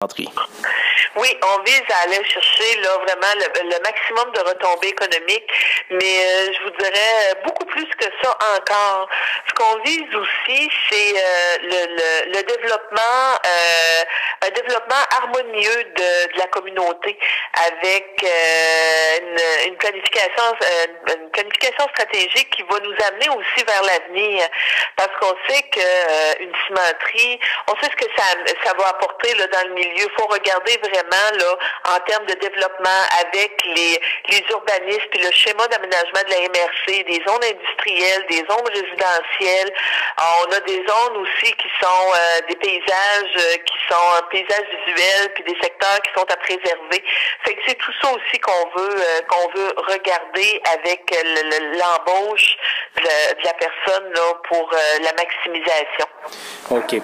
Adri. Oui, on vise à aller chercher là vraiment le, maximum de retombées économiques, mais euh, je vous dirais beaucoup plus que ça encore. Ce qu'on vise aussi, c'est euh, le, le, développement, euh, un développement harmonieux de, de la communauté avec une, une, planification, une planification stratégique qui va nous amener aussi vers l'avenir, parce qu'on sait que une cimenterie, on sait ce que ça, ça va apporter là, dans le milieu il faut regarder vraiment là en termes de développement avec les, les urbanistes puis le schéma d'aménagement de la MRC, des zones industrielles, des zones résidentielles. Euh, on a des zones aussi qui sont euh, des paysages euh, qui sont un paysage visuel puis des secteurs qui sont à préserver. Fait que c'est tout ça aussi qu'on veut qu'on veut regarder avec l'embauche de, la personne là, pour la maximisation. OK.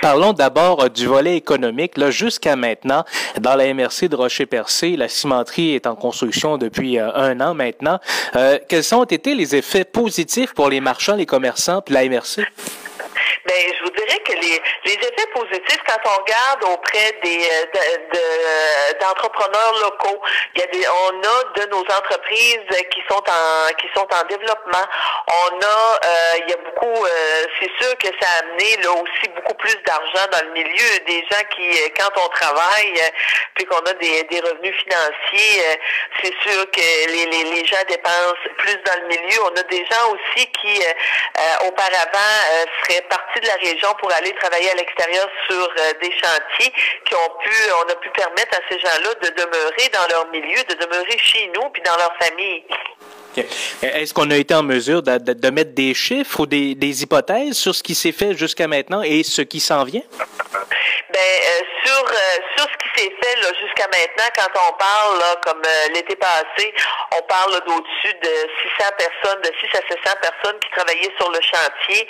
parlons d'abord du volet économique. Là, jusqu'à maintenant, dans la MRC de Rocher-Percé, la cimenterie est en construction depuis euh, un an maintenant. Euh, quels ont été les effets positifs pour les marchands, les commerçants, puis la MRC? Ben, je vous dirais que les, les effets positifs, quand on regarde auprès des euh, d'entrepreneurs de, locaux, il y a des, on a de nos entreprises qui sont en qui sont en développement. On a, euh, il y a beaucoup, euh, c'est sûr que ça a amené là aussi beaucoup plus d'argent dans le milieu. Des gens qui, quand on travaille, puis qu'on a des, des revenus financiers, c'est sûr que les, les, les gens dépensent plus dans le milieu. On a des gens aussi qui auparavant seraient partis de la région pour aller travailler à l'extérieur sur euh, des chantiers qui ont pu, on a pu permettre à ces gens-là de demeurer dans leur milieu, de demeurer chez nous puis dans leur famille. Est-ce qu'on a été en mesure de, de, mettre des chiffres ou des, des hypothèses sur ce qui s'est fait jusqu'à maintenant et ce qui s'en vient? Ben, euh, sur, euh, sur ce qui s'est fait jusqu'à maintenant, quand on parle, là, comme euh, l'été passé, on parle d'au-dessus de 600 personnes, de 6 à 700 personnes qui travaillaient sur le chantier.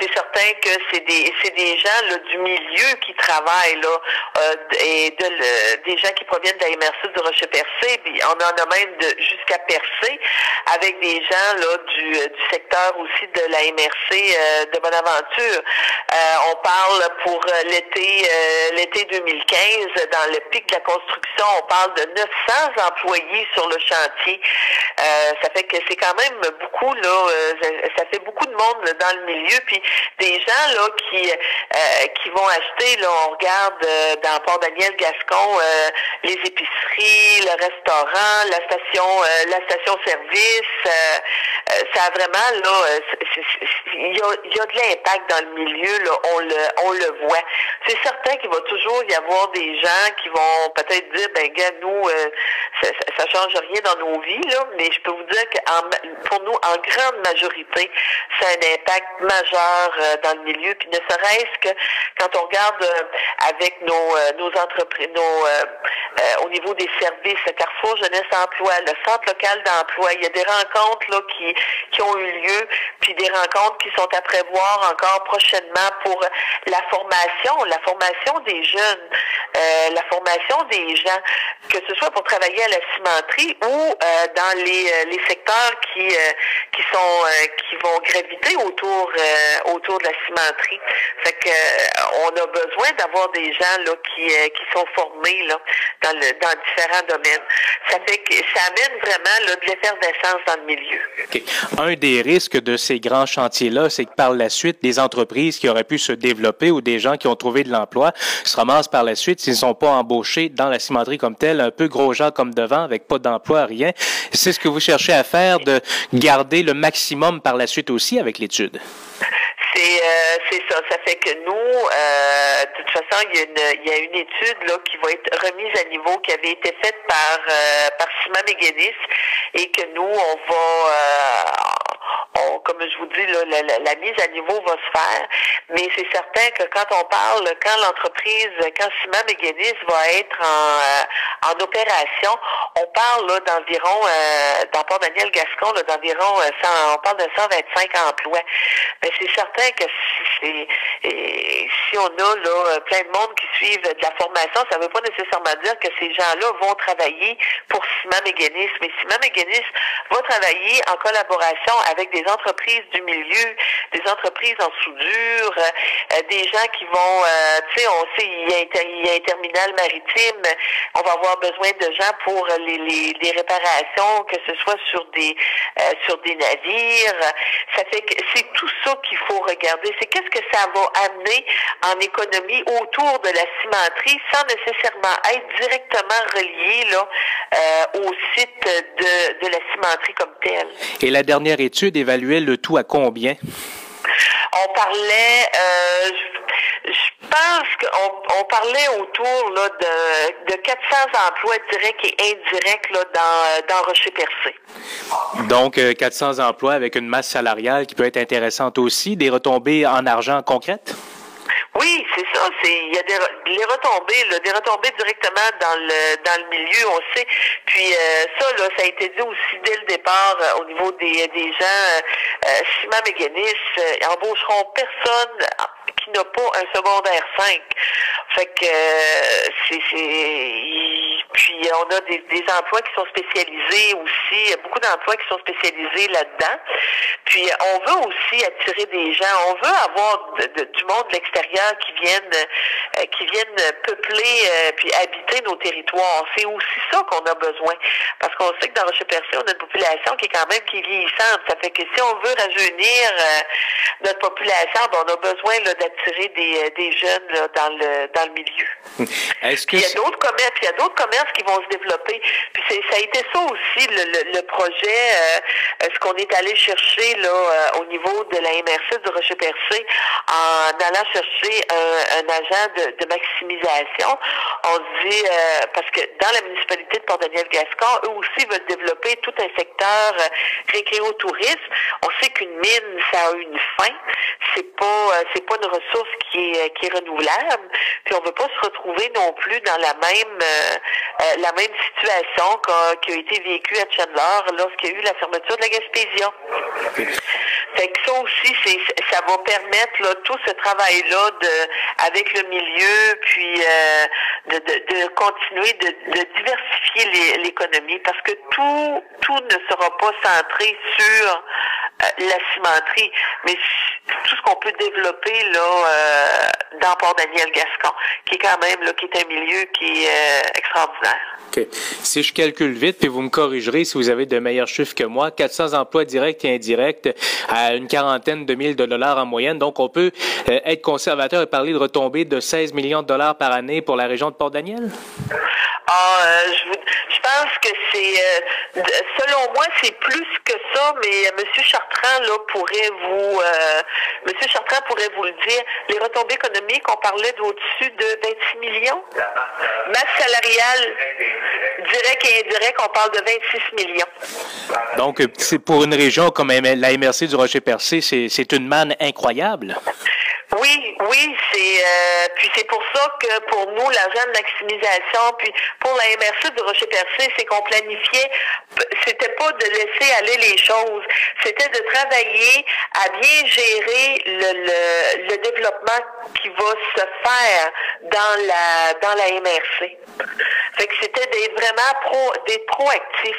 c'est certain que c'est des, gens du milieu qui travaillent et de, des gens qui proviennent de la MRC du Rocher-Percé, puis on en a même jusqu'à Percé, avec des gens là, du, du secteur aussi de la MRC de Bonaventure. on parle pour l'été l'été 2015, dans le pic de la construction, on parle de 900 employés sur le chantier. Euh, ça fait que c'est quand même beaucoup là. Euh, ça fait beaucoup de monde dans le milieu, puis des gens là qui euh, qui vont acheter. Là, on regarde dans Port Daniel Gascon les épiceries, le restaurant, la station la station service. Ça a vraiment là, il y a, y a de l'impact dans le milieu. Là, on le on le voit. C'est certain qu'il va toujours y avoir des gens qui vont peut-être dire, ben gars, nous, euh, ça, ça, change rien dans nos vies, là, mais je peux vous dire que pour nous, en grande majorité, ça a un impact majeur euh, dans le milieu. Puis ne serait-ce que quand on regarde euh, avec nos, nos entreprises, nos au niveau des services, Carrefour Jeunesse Emploi, le Centre local d'emploi, il y a des rencontres là qui, qui ont eu lieu, puis des rencontres qui sont à prévoir encore prochainement pour la formation, la formation des jeunes, euh, la formation des gens, que ce soit pour travailler à la cimenterie ou euh, dans les, euh, les secteurs qui qui sont qui vont graviter autour autour de la cimenterie. Fait que on a besoin d'avoir des gens là qui qui sont formés là dans le dans différents domaines. Ça fait que ça amène vraiment de l'effervescence dans le milieu. Un des risques de ces grands chantiers-là, c'est que par la suite, des entreprises qui auraient pu se développer ou des gens qui ont trouvé de l'emploi se ramassent par la suite s'ils ne sont pas embauchés dans la cimenterie comme telle, un peu gros gens comme devant, avec pas d'emploi, rien. C'est ce que vous cherchez à faire, de garder le maximum par la suite aussi avec l'étude? C'est euh, c'est ça. Ça fait que nous, euh, de toute façon, il y a une, il y a une étude là qui va être remise à niveau, qui avait été faite par euh, par Simon Méganis, et que nous, on va euh, comme je vous dis, la, mise à niveau va se faire, mais c'est certain que quand on parle, quand l'entreprise, quand Simon Méganis va être en, euh, en opération, on parle d'environ, euh, dans Port-Daniel Gascon, d'environ, euh, on parle de 125 emplois. Mais c'est certain que si, si on a là, plein de monde qui suivent de la formation, ça ne veut pas nécessairement dire que ces gens-là vont travailler pour Simon Méganis, mais Simon Méganis va travailler en collaboration avec des des entreprises du milieu, des entreprises en soudure, des gens qui vont, tu sais, on sait, il y, a, il y a un terminal maritime, on va avoir besoin de gens pour les, les, les réparations, que ce soit sur des sur des navires. Ça fait que c'est tout ça qu'il faut regarder. C'est qu'est-ce que ça va amener en économie autour de la cimenterie sans nécessairement être directement relié là, euh, au site de, de la cimenterie comme tel. Et la dernière étude évaluait le tout à combien? On parlait, euh, je pense qu'on on parlait autour là, de, de 400 emplois directs et indirects là, dans, dans Rocher-Percé. Donc, 400 euh, emplois avec une masse salariale qui peut être intéressante aussi, des retombées en argent concrètes? Oui, c'est ça. C'est il y a des les retombées, là, des retombées directement dans le dans le milieu, on sait. Puis euh, ça, là, ça a été dit aussi dès le départ euh, au niveau des des gens. Euh, Simon Méganis euh, embaucheront personne qui n'a pas un secondaire 5. Fait que c'est puis on a des, des emplois qui sont spécialisés aussi, beaucoup d'emplois qui sont spécialisés là-dedans. Puis on veut aussi attirer des gens, on veut avoir du monde de l'extérieur qui viennent euh, qui viennent peupler euh, puis habiter nos territoires. C'est aussi ça qu'on a besoin. Parce qu'on sait que dans Rocher-Percé, on a une population qui est quand même qui est vieillissante. Ça fait que si on veut rajeunir euh, notre population, ben, on a besoin d'attirer des, des jeunes là, dans le dans le milieu. Est-ce que il y a d'autres commerces, il y a d'autres commerces qui vont se développer. Puis ça a été ça aussi le, le, projet, ce qu'on est allé chercher là au niveau de la MRC du Rocher-Percé en allant chercher un, un agent de, de, maximisation. On se dit, euh, parce que dans la municipalité de Port-Daniel-Gascon, eux aussi veulent développer tout un secteur euh, récréo-tourisme. On sait qu'une mine, ça a une fin. C'est pas, euh, c'est pas une ressource qui est, qui est renouvelable. Puis on veut pas se retrouver non plus dans la même, euh, la même situation qui a été vécue à Chandler lorsqu'il y a eu la fermeture de la Gaspésia. Fait que ça aussi, ça va permettre là, tout ce travail-là de, avec le milieu, puis euh, de, de, de, continuer de, de diversifier l'économie, parce que tout, tout ne sera pas centré sur la cimenterie, mais tout ce qu'on peut développer là euh, dans Port-Daniel-Gascon, qui est quand même là, qui est un milieu qui est euh, extraordinaire. OK. Si je calcule vite, puis vous me corrigerez si vous avez de meilleurs chiffres que moi, 400 emplois directs et indirects à une quarantaine de mille de dollars en moyenne. Donc, on peut être conservateur et parler de retombées de 16 millions de dollars par année pour la région de Port-Daniel? Ah, je, je, pense que c'est, selon moi, c'est plus que ça, mais M. Chartrand là pourrait vous, euh, Monsieur Chartrand pourrait vous le dire. Les retombées économiques, on parlait d'au-dessus de 26 millions. Masse salariale directe et indirecte, on parle de 26 millions. Donc, c'est pour une région comme la MRC du Rocher-Percé, c'est une manne incroyable. Oui, oui, c'est euh, puis c'est pour ça que pour nous, l'argent de maximisation, puis pour la MRC du Rocher-Percé, c'est qu'on planifiait, c'était pas de laisser aller les choses, c'était de travailler à bien gérer le, le, le, développement qui va se faire dans la dans la MRC. Fait que c'était d'être vraiment pro, d'être proactif.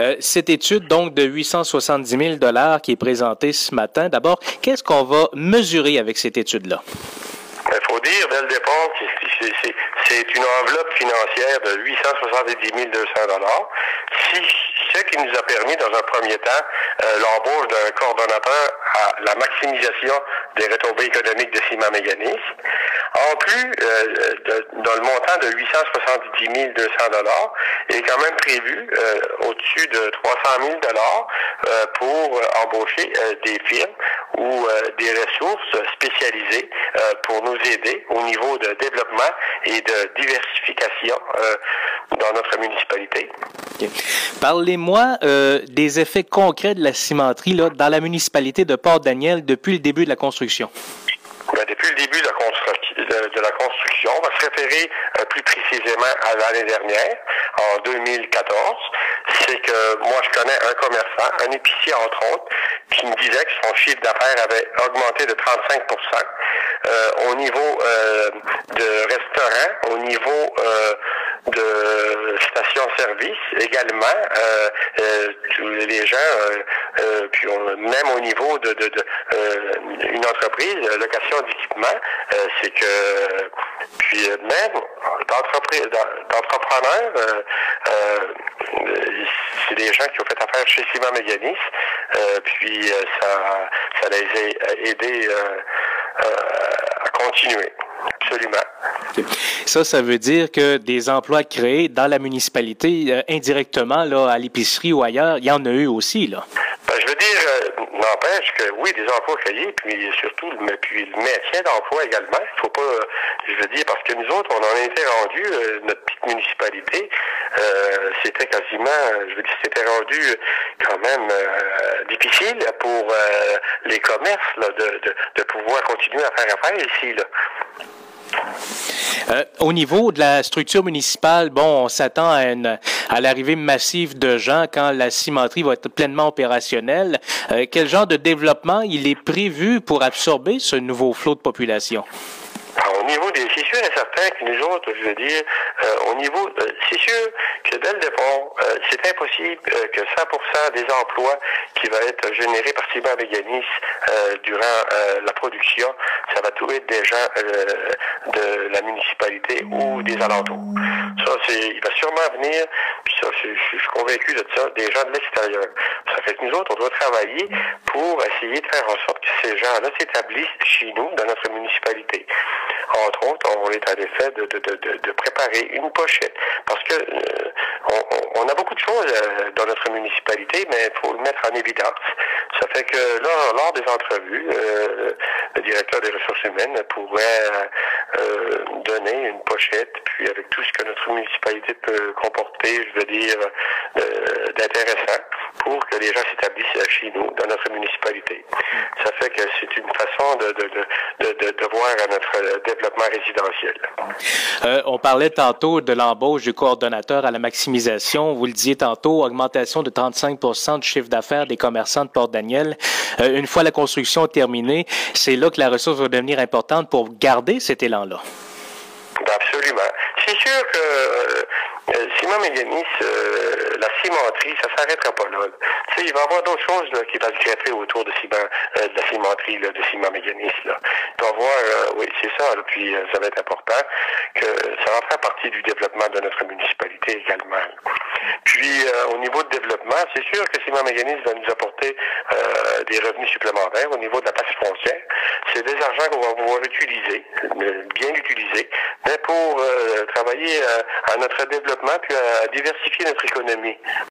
Euh, cette étude donc de 870 000 dollars qui est présentée ce matin, d'abord, qu'est-ce qu'on va mesurer avec cette étude-là? Il faut dire dès le départ c'est une enveloppe financière de 870 200 dollars. Si ce qui nous a permis, dans un premier temps, euh, l'embauche d'un coordonnateur à la maximisation des retombées économiques de Ciment Méganis. En plus, euh, dans le montant de 870 200 dollars, il est quand même prévu euh, au-dessus de 300 000 dollars euh, pour embaucher euh, des firmes ou des ressources spécialisées pour nous aider au niveau de développement et de diversification dans notre municipalité. Parlez-moi des effets concrets de la cimenterie là, dans la municipalité de Port-Daniel depuis le début de la construction. Ben, depuis le début de la, construction, on va se référer euh, plus précisément à l'année dernière, en 2014. C'est que moi, je connais un commerçant, un épicier entre autres, qui me disait que son chiffre d'affaires avait augmenté de 35% euh, au niveau euh, de restaurants, au niveau de stations-service également. Euh, euh, les gens, euh, puis même au niveau de, de, une entreprise, location d'équipement, c'est que puis même d'entrepreneurs, c'est des gens qui ont fait affaire chez Simon Méganis, puis ça, ça les a aidés à continuer. Absolument. Ça, ça veut dire que des emplois créés dans la municipalité, euh, indirectement, là, à l'épicerie ou ailleurs, il y en a eu aussi, là. Ben, je veux dire, euh, n'empêche que oui, des emplois créés, puis surtout le, puis le maintien d'emplois également. Il faut pas, euh, je veux dire, parce que nous autres, on en été rendu, notre petite municipalité, c'était quasiment, je veux dire, c'était rendu quand même difficile pour les commerces là, de, de, de pouvoir continuer à faire affaire ici. Là. Euh, au niveau de la structure municipale, bon, on s'attend à, à l'arrivée massive de gens quand la cimenterie va être pleinement opérationnelle. Euh, quel genre de développement il est prévu pour absorber ce nouveau flot de population? au niveau des, sûr et certain que nous autres, je veux dire, euh, au niveau, euh, c'est sûr que dès le départ, euh, c'est impossible que 100% des emplois qui vont être générés par Cyber Méganis durant la production, ça va tout être des gens de la municipalité ou des alentours. Ça, c'est, il va sûrement venir, puis ça, je, suis convaincu de ça, des gens de l'extérieur. Ça fait que nous autres, on doit travailler pour essayer de faire en sorte que ces gens-là s'établissent chez nous, dans notre municipalité. Entre autres, on est à l'effet de, de, de, de, préparer une pochette. Parce que euh, on, on, a beaucoup de choses euh, dans notre municipalité, mais il faut le mettre en évidence. Ça fait que là, lors des entrevues, euh, le directeur des ressources humaines pourrait euh, donner une pochette, puis avec tout ce que notre municipalité peut comporter, je veux dire, euh, d'intéressant pour que les gens s'établissent chez nous, dans notre municipalité. Ça fait que c'est une façon de, de, de, de, voir notre développement résidentiel. Euh, on parlait tantôt de l'embauche du coordonnateur à la maximisation. Vous le disiez tantôt, augmentation de 35% du chiffre d'affaires des commerçants de Port-Daniel. Euh, une fois la construction terminée, c'est là que la ressource va devenir importante pour garder cet élan-là. Absolument. C'est sûr que euh, euh, Simon Méganis, euh, la cimenterie, ça s'arrêtera pas là. Il va y avoir d'autres choses qui vont se greffer autour de, ciment, euh, de la cimenterie de Simon Méganis. Là. Avoir, euh, oui, c'est ça, puis euh, ça va être important que ça va faire partie du développement de notre municipalité également. Puis, au niveau de développement, c'est sûr que Simon Méganis va nous apporter des revenus supplémentaires au niveau de la taxe foncière. C'est des argents qu'on va pouvoir utiliser, bien utiliser, mais pour travailler à notre développement puis à diversifier notre économie.